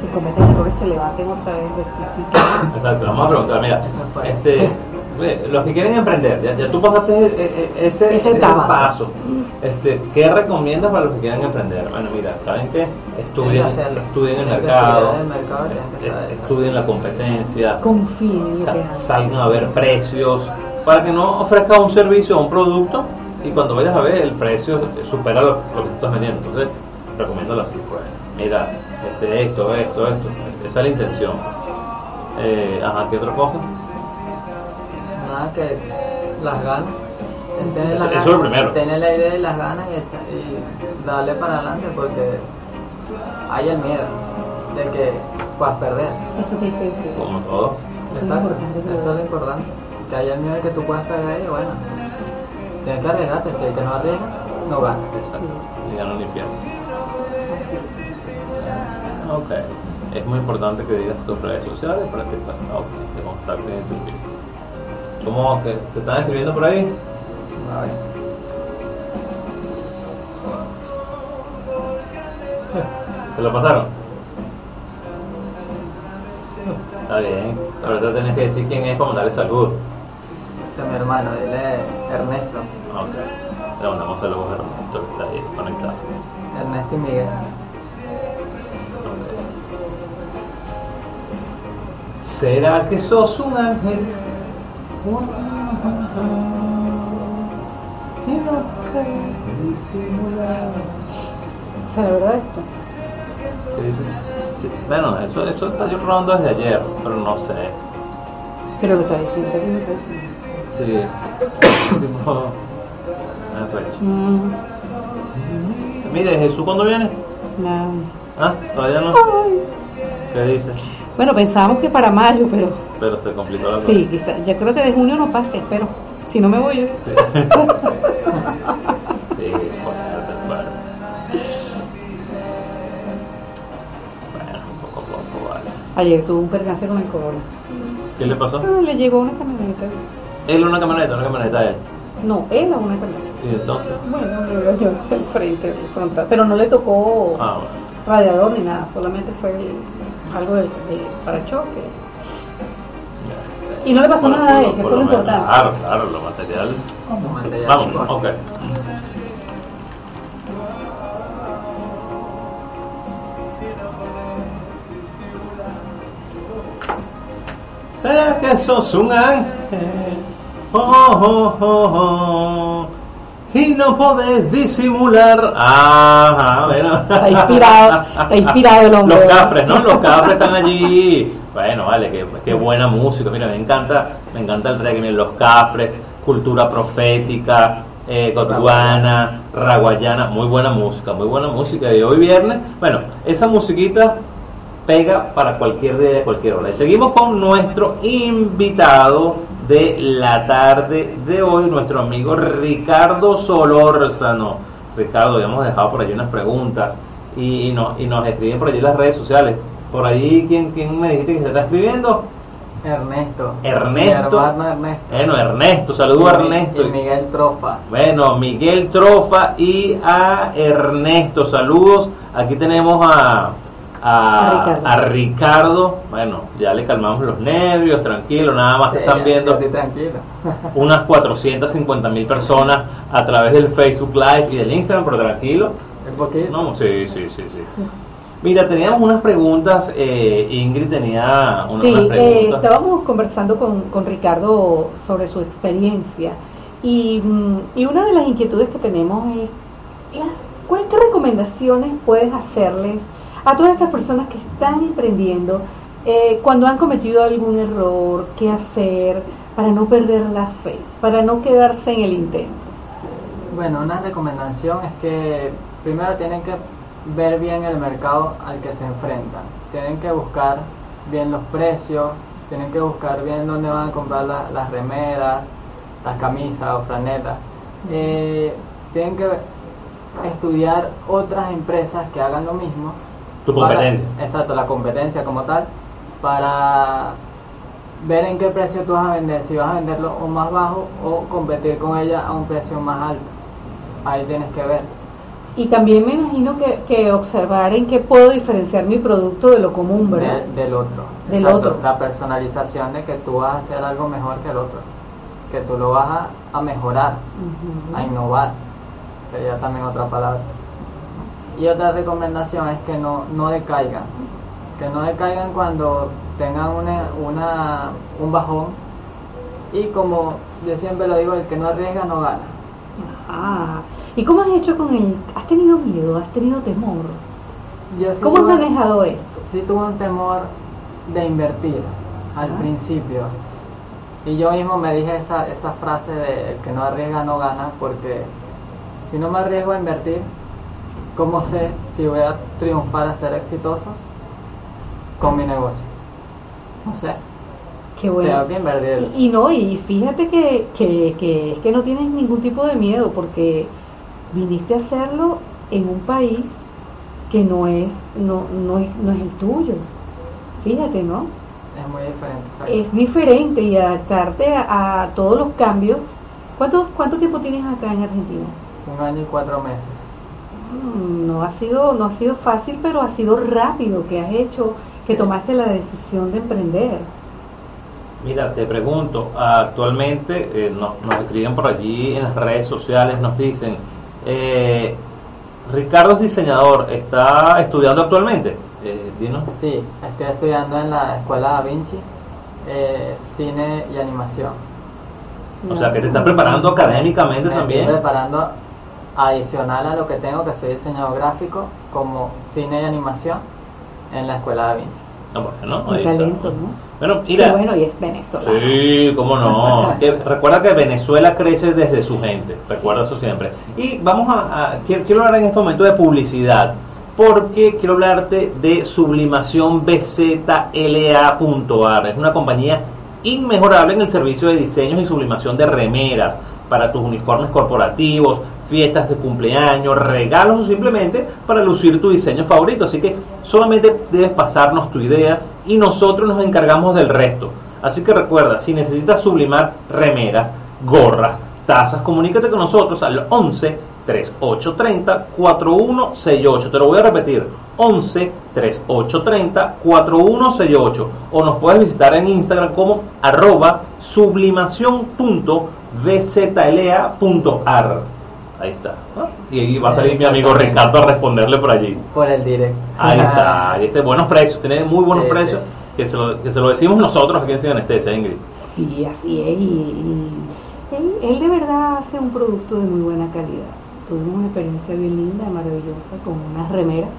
si cometen errores se levanten otra vez, rectifiquen? Exacto, vamos a preguntar, mira, este, los que quieren emprender, ya, ya tú pasaste e- e- ese, Ese ese paso. Este, ¿Qué recomiendas para los que quieran emprender? Bueno, mira, ¿saben qué? Estudien, que estudien el que mercado, el mercado, que eh, estudien la competencia, Confíen que salgan a ver precios, para que no ofrezcas un servicio o un producto y cuando vayas a ver el precio supera lo, lo que estás vendiendo. Entonces, recomiendo así, pues. Mira, este, esto, esto, esto. Esa es la intención. Eh, ajá, ¿qué otra cosa? Nada que las ganas. Tener Eso- las eso es ganas, lo primero. Tener la idea y las ganas y, echa- y darle para adelante porque hay el miedo de que puedas perder. Eso te decir. Como todo. Eso es Exacto, importante, eso es lo importante. Que haya el miedo de que tú puedas perder y bueno, tienes que arriesgarte. Si el que no arriesga, no gana. Exacto. Y ya no limpiar. Ok. Es muy importante que digas tus redes sociales para que te contacten en tu vida. ¿Cómo que te están escribiendo por ahí? A ver. ¿Te lo pasaron? Está bien. Ahorita tenés que decir quién es para mandarle salud. Este es mi hermano, él es Ernesto. Ok. Le mandamos saludos a Ernesto que está ahí conectado. Ernesto y Miguel. ¿Será que sos un ángel? Y no disimular. O sea, la verdad esto. Sí, Bueno, eso, eso está yo probando desde ayer, pero no sé. Pero lo está diciendo, ¿qué me está diciendo? Sí. Tipo. Mm, Mire, Jesús, ¿cuándo viene? nada. Ah, todavía no. Ay. ¿Qué dice? Bueno, pensábamos que para mayo, pero Pero se complicó la cosa. sí, quizá, ya creo que de junio no pase, espero. Si no me voy yo. Sí. Sí, fuerte, fuerte. Bueno, poco a poco, vale. Ayer tuvo un percance con el corona. ¿Qué le pasó? Ah, le llegó una camioneta. Él una camioneta, una camioneta él. No, él a una camioneta. Y entonces. Bueno, dio yo el frente, el frontal. Pero no le tocó Ah, bueno. radiador ni nada, solamente fue el- algo de, de parachoque. Y no le pasó Por- nada a él, que fue lo importante. Claro, claro, lo material. Los materiales. Vamos, ok. ¿Será que sos un ángel? Oh, oh, oh, oh. Y no podés disimular. Ajá, bueno. Está inspirado, está inspirado el hombre. Los cafres, ¿no? Los cafres están allí. Bueno, vale, qué, qué buena música. Mira, me encanta, me encanta el reggae. Miren, los cafres, cultura profética, eh, cotuana, raguayana. Muy buena música, muy buena música. Y hoy viernes, bueno, esa musiquita pega para cualquier día de cualquier hora. Y seguimos con nuestro invitado de la tarde de hoy, nuestro amigo Ricardo Solórzano. Ricardo, habíamos dejado por allí unas preguntas y, y, no- y nos escriben por allí las redes sociales. Por allí, ¿quién, quién me dijiste que se está escribiendo? Ernesto. Ernesto. Mi Ernesto. Bueno, Ernesto, saludo a Ernesto. Y Miguel Trofa. Bueno, Miguel Trofa y a Ernesto, saludos. Aquí tenemos a, A a, Ricardo. a Ricardo. Bueno, ya le calmamos los nervios, tranquilo, nada más Sí, están ya, viendo unas 450 mil personas a través del Facebook Live y del Instagram, pero tranquilo. Poquito. No, sí, sí, sí, sí. Mira, teníamos unas preguntas, eh, Ingrid tenía una- Sí, unas eh, estábamos conversando con, con Ricardo sobre su experiencia y, mm, y una de las inquietudes que tenemos es, la- ¿cuál- ¿qué recomendaciones puedes hacerles a todas estas personas que están emprendiendo eh, cuando han cometido algún error, qué hacer para no perder la fe, para no quedarse en el intento? Bueno, una recomendación es que primero tienen que ver bien el mercado al que se enfrentan. Tienen que buscar bien los precios, tienen que buscar bien dónde van a comprar la- las remeras, las camisas o franelas. Eh, tienen que estudiar otras empresas que hagan lo mismo. Tu para- competencia. exacto, la competencia como tal, para ver en qué precio tú vas a vender, si vas a venderlo o más bajo o competir con ella a un precio más alto. Ahí tienes que ver. Y también me imagino que, que observar en qué puedo diferenciar mi producto de lo común, ¿verdad? de- del otro. Del Exacto, otro. La personalización de que tú vas a hacer algo mejor que el otro. Que tú lo vas a, a mejorar, a innovar. Sería también otra palabra. Y otra recomendación es que no, no decaigan. Que no decaigan cuando tengan una, una, un bajón. Y como yo siempre lo digo, el que no arriesga no gana. Ah, ¿y cómo has hecho con el... ¿Has tenido miedo? ¿Has tenido temor? Yo sí ¿Cómo has manejado eso? sí tuve un temor de invertir al Ah. principio. Y yo mismo me dije esa, esa frase de el que no arriesga no gana, porque si no me arriesgo a invertir, ¿cómo sé si voy a triunfar a ser exitoso con mi negocio? No sé, Qué bueno. tengo que invertir. Y, y no, y fíjate que, que, que es que no tienes ningún tipo de miedo porque viniste a hacerlo en un país que no es, no, no es, no es el tuyo. Fíjate, ¿no? Es muy diferente. Es diferente y adaptarte a, a todos los cambios. ¿Cuánto, ¿Cuánto tiempo tienes acá en Argentina? Un año y cuatro meses. Mm, No ha sido, no ha sido fácil, pero ha sido rápido que has hecho, que tomaste la decisión de emprender. Mira, te pregunto, actualmente eh, nos, nos escriben por allí en las redes sociales, nos dicen, eh, Ricardo es diseñador, ¿está estudiando actualmente? Eh, ¿sí, no? Sí, estoy estudiando en la Escuela Da Vinci, eh, cine y animación. O sea, que te estás preparando académicamente Me también. estoy preparando adicional a lo que tengo, que soy diseñador gráfico, como cine y animación en la Escuela Da Vinci. No, bueno, Un ahí está. talento, ¿no? Bueno, Qué mira, bueno, y es venezolano. Sí, cómo no. Que recuerda que Venezuela crece desde su gente. Recuerda eso siempre. Y vamos a, a- quiero, quiero hablar en este momento de publicidad. Porque quiero hablarte de Sublimación BZLA.ar. Es una compañía inmejorable en el servicio de diseños y sublimación de remeras para tus uniformes corporativos, fiestas de cumpleaños, regalos simplemente para lucir tu diseño favorito. Así que solamente debes pasarnos tu idea y nosotros nos encargamos del resto. Así que recuerda, si necesitas sublimar remeras, gorras, tazas, comunícate con nosotros al 11 3830 4168. Te lo voy a repetir. 11 3830 4168 o nos puedes visitar en Instagram como arroba sublimación.bzlea.ar ahí está ¿no? y ahí va a salir mi amigo Ricardo a responderle por allí Por el direct. ahí está ahí está buenos precios tiene muy buenos Sí, precios que se, lo, que se lo decimos nosotros aquí en Ciudad Anestesia Ingrid Sí, así es. Y, y él, él de verdad hace un producto de muy buena calidad. Tuvimos una experiencia bien linda, maravillosa, con unas remeras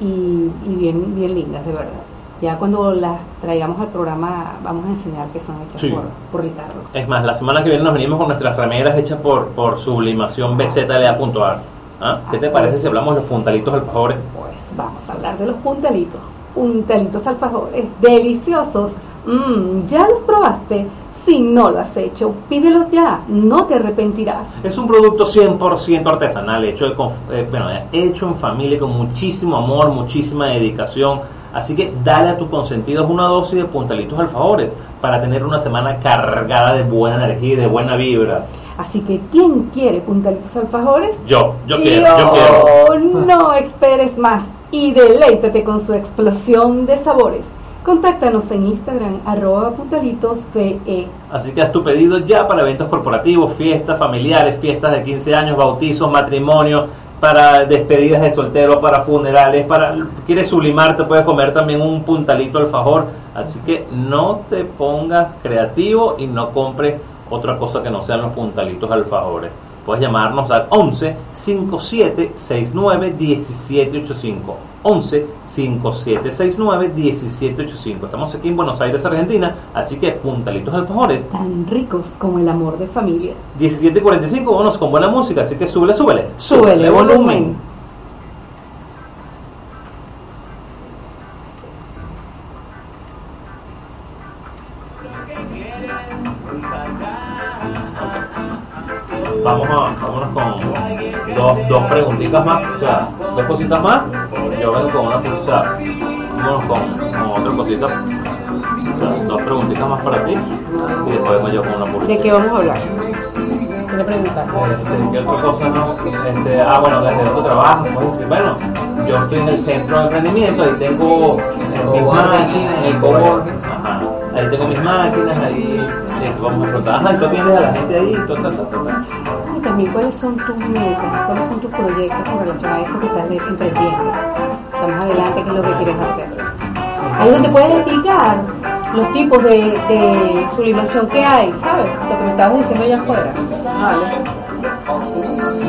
y, y bien, bien lindas, de verdad. Ya cuando las traigamos al programa vamos a enseñar que son hechas Sí. por, por Ricardo. es más la semana que viene nos venimos con nuestras remeras hechas por, por sublimación bzlea.ar ¿Ah? ¿qué te parece si hablamos de los puntalitos alfajores? Pues vamos a hablar de los puntalitos. Puntalitos alfajores deliciosos. Mm, ¿Ya los probaste? Si no lo has hecho, pídelos ya. No te arrepentirás. Es un producto 100% artesanal, hecho, de eh, bueno, hecho en familia con muchísimo amor, muchísima dedicación. Así que dale a tus consentidos una dosis de puntalitos alfajores para tener una semana cargada de buena energía y de buena vibra. Así que, ¿quién quiere puntalitos alfajores? Yo, yo quiero, yo quiero. No esperes más y deleítate con su explosión de sabores. Contáctanos en Instagram, arroba puntalitosfe. Así que haz tu pedido ya para eventos corporativos, fiestas familiares, fiestas de 15 años, bautizos, matrimonios, para despedidas de soltero, para funerales, para quieres sublimar, te puedes comer también un puntalito alfajor. Así que no te pongas creativo y no compres otra cosa que no sean los puntalitos alfajores. Puedes llamarnos al 11 57 69 1785. 11 57 69 1785. Estamos aquí en Buenos Aires, Argentina, así que puntalitos alfajores. Tan ricos como el amor de familia. 1745, vámonos con buena música, así que súbele, súbele. Súbele volumen. Vamos a, vámonos con dos, dos preguntitas más, o sea, dos cositas más. Vengo con una, sea, vámonos con, con otra cosita. O sea, dos preguntitas más para ti y después vengo yo con una publicidad. ¿De qué vamos a hablar? ¿Qué le preguntaste? Este, ¿Qué otra cosa no? Este, ah, bueno, desde tu trabajo, puedes decir, bueno, yo estoy en el centro de emprendimiento, ahí tengo eh, mis máquinas, en el coworking, ahí tengo mis máquinas, ahí eh, vamos a explotar, ajá, a la gente ahí, ta, ta, ta. Y también cuáles son tus metas, cuáles son tus proyectos con relación a esto que estás emprendiendo. O sea, más adelante, qué es lo que quieres hacer. Ahí donde puedes explicar los tipos de, de sublimación que hay, ¿sabes? Lo que me estabas diciendo allá afuera. Vale.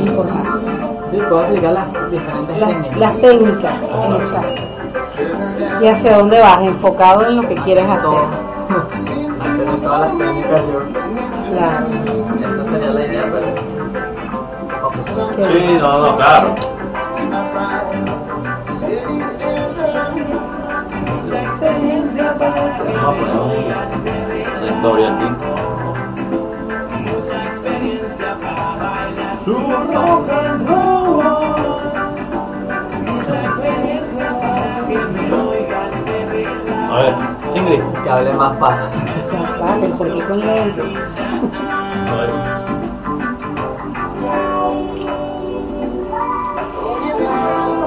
Importante. Sí, puedo explicar las diferentes Las, técnicas. las técnicas, exacto. Y hacia dónde vas, enfocado en lo que quieres hacer. Todas las técnicas yo. Claro. Esa sería la idea, pero. Sí, no, no, claro. Vamos a poner un- una historia aquí. Su rock and roll. A ver, Ingrid. Que hable más fácil. Vale, ¿por qué con lentes? A ver.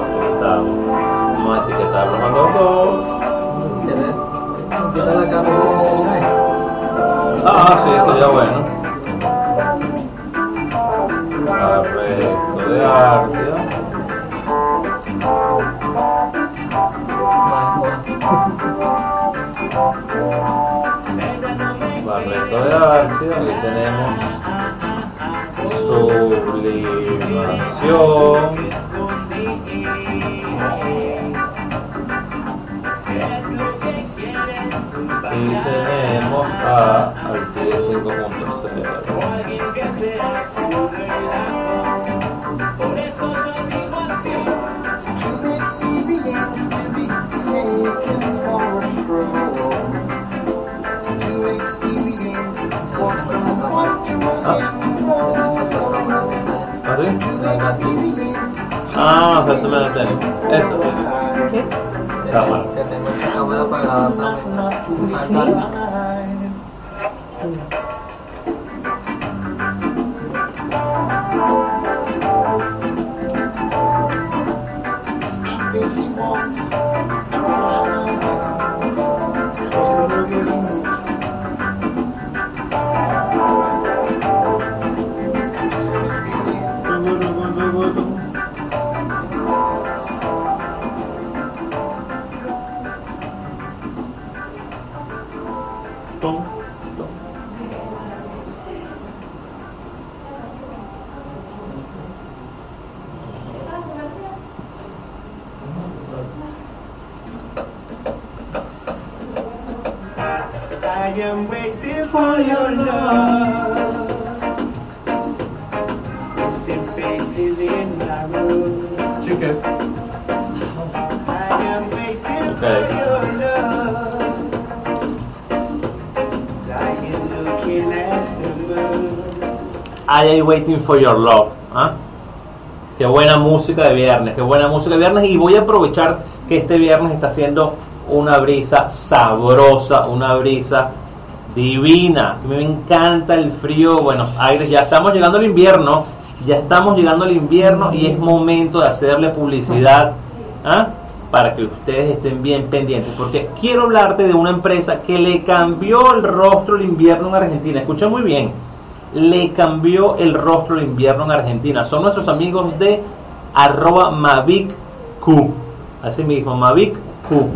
Etiquetamos. Vamos a etiquetarlos a los dos. ¿Quieres? Quita la cámara. Ah, sí, sería bueno. Arresto de Arcia. Arcia, aquí tenemos sublimación. Y tenemos a Alcide 5.0. Ah, o sea, tú me. Eso. ¿Qué? Que grabar también. Waiting for your love. ¿ah? Qué buena música de viernes, qué buena música de viernes. Y voy a aprovechar que este viernes está haciendo una brisa sabrosa, una brisa divina. Me encanta el frío, Buenos Aires. Ya estamos llegando al invierno, ya estamos llegando al invierno y es momento de hacerle publicidad ¿ah? para que ustedes estén bien pendientes. Porque quiero hablarte de una empresa que le cambió el rostro el invierno en Argentina. Escucha muy bien le cambió el rostro el invierno en Argentina. Son nuestros amigos de arroba Mavic Q. Así mismo, Mavic Q.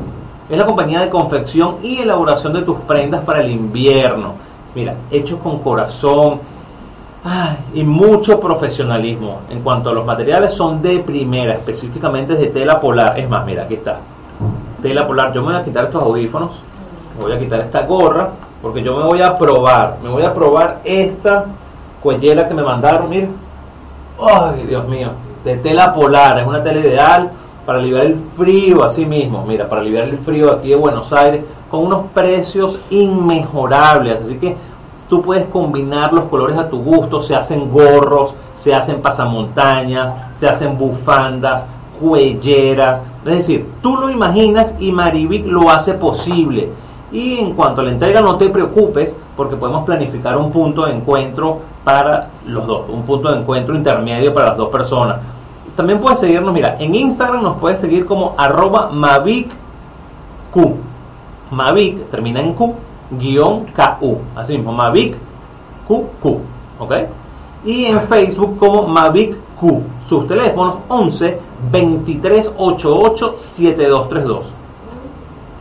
Es la compañía de confección y elaboración de tus prendas para el invierno. Mira, hechos con corazón ay, y mucho profesionalismo. En cuanto a los materiales, son de primera, específicamente de tela polar. Es más, mira, aquí está. Tela polar. Yo me voy a quitar estos audífonos. Voy a quitar esta gorra. Porque yo me voy a probar. Me voy a probar esta cuellera que me mandaron. Mira. Ay, Dios mío. De tela polar. Es una tela ideal para aliviar el frío. Así mismo. Mira, para aliviar el frío aquí de Buenos Aires. Con unos precios inmejorables. Así que tú puedes combinar los colores a tu gusto. Se hacen gorros. Se hacen pasamontañas. Se hacen bufandas. Cuelleras. Es decir, tú lo imaginas y Marivic lo hace posible. Y en cuanto a la entrega, no te preocupes porque podemos planificar un punto de encuentro para los dos, un punto de encuentro intermedio para las dos personas. También puedes seguirnos, mira, en Instagram nos puedes seguir como arroba MavicQ. Mavic termina en Q, guion KU. Así mismo, Mavic QQ. ¿Ok? Y en Facebook como Mavic Q. Sus teléfonos 11 23 88 7232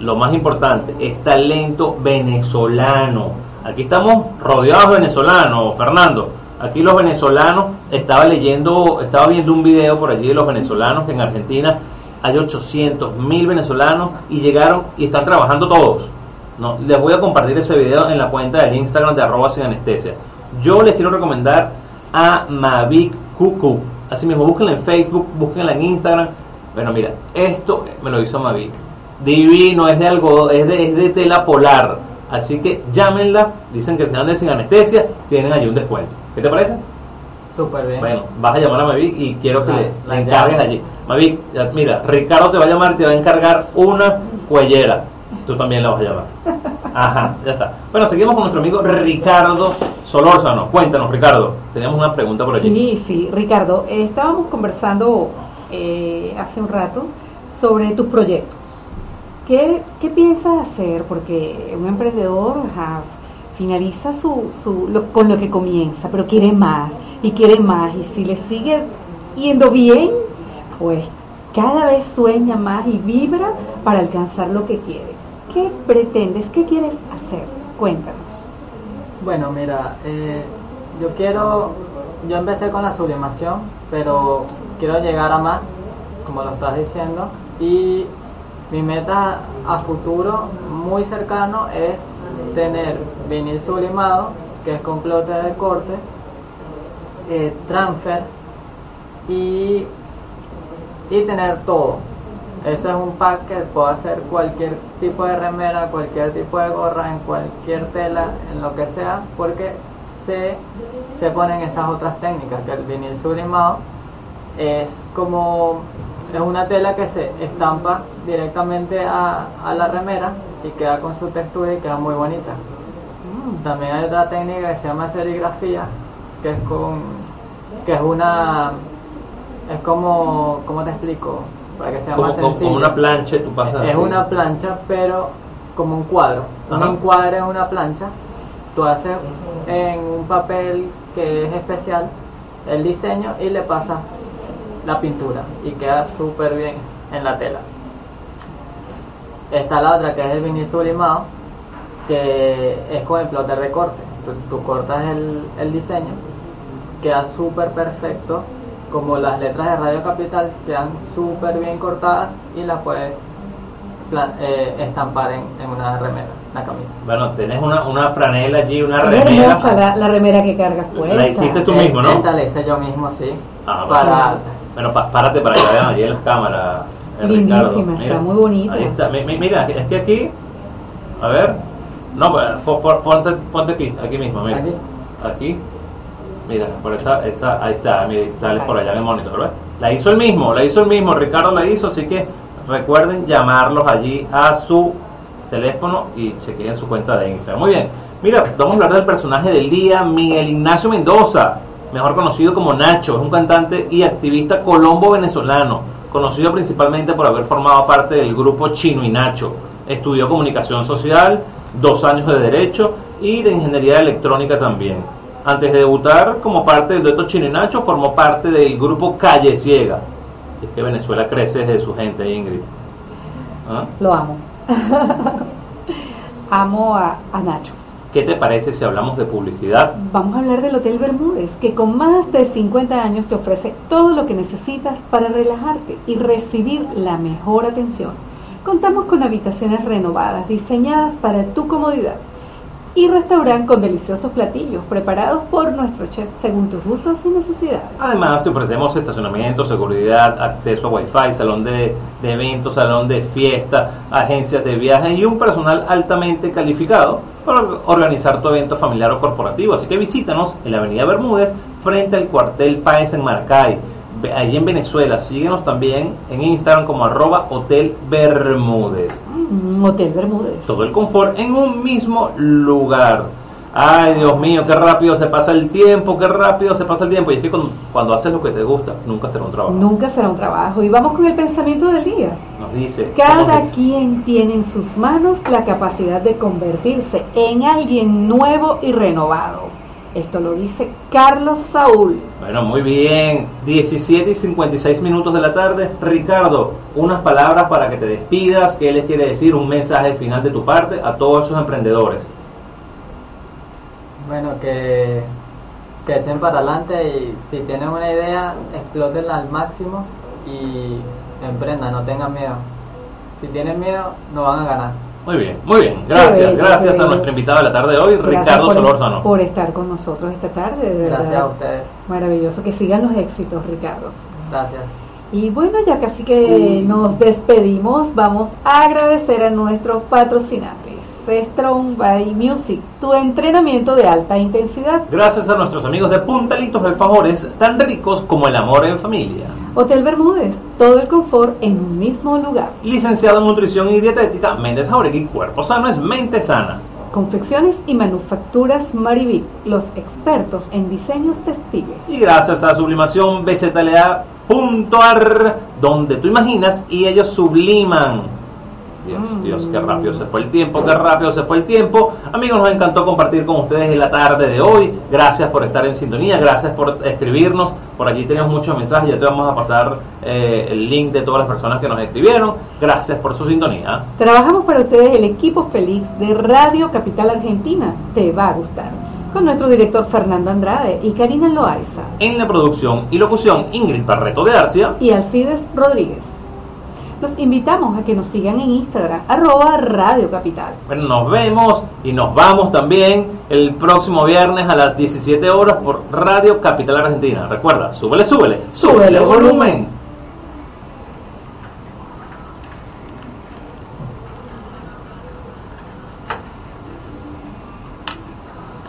lo más importante, es talento venezolano. Aquí estamos rodeados de venezolanos, Fernando. Aquí los venezolanos, estaba leyendo, estaba viendo un video por allí de los venezolanos que en Argentina hay 800 mil venezolanos y llegaron y están trabajando todos. No, les voy a compartir ese video en la cuenta del Instagram de arroba sin anestesia. Yo les quiero recomendar a Mavic Cucu. Así mismo, búsquenla en Facebook, búsquenla en Instagram. Bueno, mira, esto me lo hizo Mavic divino, es de algo, es de, es de tela polar. Así que llámenla, dicen que se dan de sin anestesia, tienen allí un descuento. ¿Qué te parece? Súper bien. Bueno, vas a llamar a Mavic y quiero que La- le, la le encargues allí. Mavic, mira, Ricardo te va a llamar y te va a encargar una cuellera. Tú también la vas a llamar. Ajá, ya está. Bueno, seguimos con nuestro amigo Ricardo Solórzano. Cuéntanos, Ricardo. Teníamos una pregunta por allí. Sí, sí, Ricardo, eh, estábamos conversando eh, hace un rato sobre tus proyectos. ¿Qué, ¿Qué piensas hacer? Porque un emprendedor finaliza su, con lo que comienza, pero quiere más y quiere más. Y si le sigue yendo bien, pues cada vez sueña más y vibra para alcanzar lo que quiere. ¿Qué pretendes? ¿Qué quieres hacer? Cuéntanos. Bueno, mira, eh, yo quiero, yo empecé con la sublimación, pero quiero llegar a más, como lo estás diciendo, y mi meta a futuro muy cercano es tener vinil sublimado, que es completo de corte, eh, transfer y, y tener todo. Eso es un pack que puedo hacer cualquier tipo de remera, cualquier tipo de gorra, en cualquier tela, en lo que sea, porque se, se ponen esas otras técnicas, que el vinil sublimado es como es una tela que se estampa directamente a, a la remera y queda con su textura y queda muy bonita. También hay otra técnica que se llama serigrafía, que es con que es una es como ¿cómo te explico? Para que sea Como, más como- sencillo. como una plancha, tú pasas Es así. una plancha, pero como un cuadro. Un Ajá. encuadre en una plancha. Tú haces en un papel que es especial el diseño y le pasas la pintura y queda súper bien en la tela. Está la otra que es el vinil sublimado, que es con el plotter de corte. Tú, tú cortas el, el diseño, queda súper perfecto, como las letras de Radio Capital quedan súper bien cortadas y las puedes pla- eh, estampar en, en una remera, una camisa. Bueno, tenés una, una franela allí, una Es remera. hermosa la, la remera que cargas puesta. La hiciste tú mismo, ¿no? Esta la hice yo mismo, sí. Ah, para, Bueno, pa- párate para que la vean allí en las cámaras. eh, Lindísima, Ricardo. está muy bonita. Ahí está. Mi- mi- Mira, es que aquí. A ver. No, pues, po- po- ponte, ponte aquí, aquí mismo, mira. Aquí. Aquí. Mira, por esa, esa, ahí está, mira, sale por allá en el monitor, ¿ves? La hizo el mismo, la hizo el mismo, Ricardo la hizo, así que recuerden llamarlos allí a su teléfono y chequeen su cuenta de Instagram. Muy bien, mira, vamos a hablar del personaje del día, Miguel Ignacio Mendoza, mejor conocido como Nacho, es un cantante y activista colombo venezolano, conocido principalmente por haber formado parte del grupo Chino y Nacho. Estudió comunicación social, dos años de derecho y de ingeniería electrónica también. Antes de debutar como parte del dueto Chino y Nacho, formó parte del grupo Calle Ciega. Es que Venezuela crece desde su gente, Ingrid. ¿Ah? Lo amo. amo a, a Nacho. ¿Qué te parece si hablamos de publicidad? Vamos a hablar del Hotel Bermúdez, que con más de 50 años te ofrece todo lo que necesitas para relajarte y recibir la mejor atención. Contamos con habitaciones renovadas, diseñadas para tu comodidad, y restaurante con deliciosos platillos preparados por nuestro chef según tus gustos y necesidades. Además, te ofrecemos estacionamiento, seguridad, acceso a Wi-Fi, salón de, de eventos, salón de fiesta, agencias de viajes y un personal altamente calificado para organizar tu evento familiar o corporativo. Así que visítanos en la Avenida Bermúdez, frente al cuartel Paez en Maracay, allí en Venezuela. Síguenos también en Instagram como arroba Hotel Bermúdez. Mm, Hotel Bermúdez. Todo el confort en un mismo lugar. Ay, Dios mío, qué rápido se pasa el tiempo, qué rápido se pasa el tiempo. Y es que cuando, cuando haces lo que te gusta, nunca será un trabajo. Nunca será un trabajo. Y vamos con el pensamiento del día. Nos dice. Cada nos dice. quien tiene en sus manos la capacidad de convertirse en alguien nuevo y renovado. Esto lo dice Carlos Saúl. Bueno, muy bien. 17 y 56 minutos de la tarde. Ricardo, unas palabras para que te despidas. ¿Qué les quiere decir? Un mensaje final de tu parte a todos esos emprendedores. Bueno, que, que echen para adelante y si tienen una idea, explótenla al máximo y emprendan, no tengan miedo. Si tienen miedo, no van a ganar. Muy bien, muy bien. Gracias, bello, gracias a nuestro invitado de la tarde de hoy, Gracias Ricardo por, Solórzano. por estar con nosotros esta tarde, de verdad. Gracias a ustedes. Maravilloso. Que sigan los éxitos, Ricardo. Gracias. Y bueno, ya casi que nos despedimos, vamos a agradecer a nuestros patrocinantes. Strong by Music, tu entrenamiento de alta intensidad. Gracias a nuestros amigos de Puntalitos Alfajores, tan ricos como el amor en familia. Hotel Bermúdez, todo el confort en un mismo lugar. Licenciado en Nutrición y Dietética, Méndez Jauregui, Cuerpo Sano es Mente Sana. Confecciones y manufacturas Marivic, los expertos en diseños textiles. Y gracias a Sublimación BZLA.ar, donde tú imaginas y ellos subliman. Dios. Dios, qué rápido se fue el tiempo, qué rápido se fue el tiempo. Amigos, nos encantó compartir con ustedes en la tarde de hoy. Gracias por estar en sintonía, gracias por escribirnos. Por allí tenemos muchos mensajes, ya te vamos a pasar eh, el link de todas las personas que nos escribieron. Gracias por su sintonía. Trabajamos para ustedes el equipo feliz de Radio Capital Argentina. Te va a gustar. Con nuestro director Fernando Andrade y Karina Loaiza. En la producción y locución, Ingrid Barreto de Arcia. Y Alcides Rodríguez. Los invitamos a que nos sigan en Instagram, arroba Radio Capital. Bueno, nos vemos y nos vamos también el próximo viernes a las 17 horas por Radio Capital Argentina. Recuerda, súbele, súbele, súbele el volumen.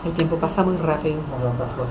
El tiempo pasa muy rápido. Bueno, pasó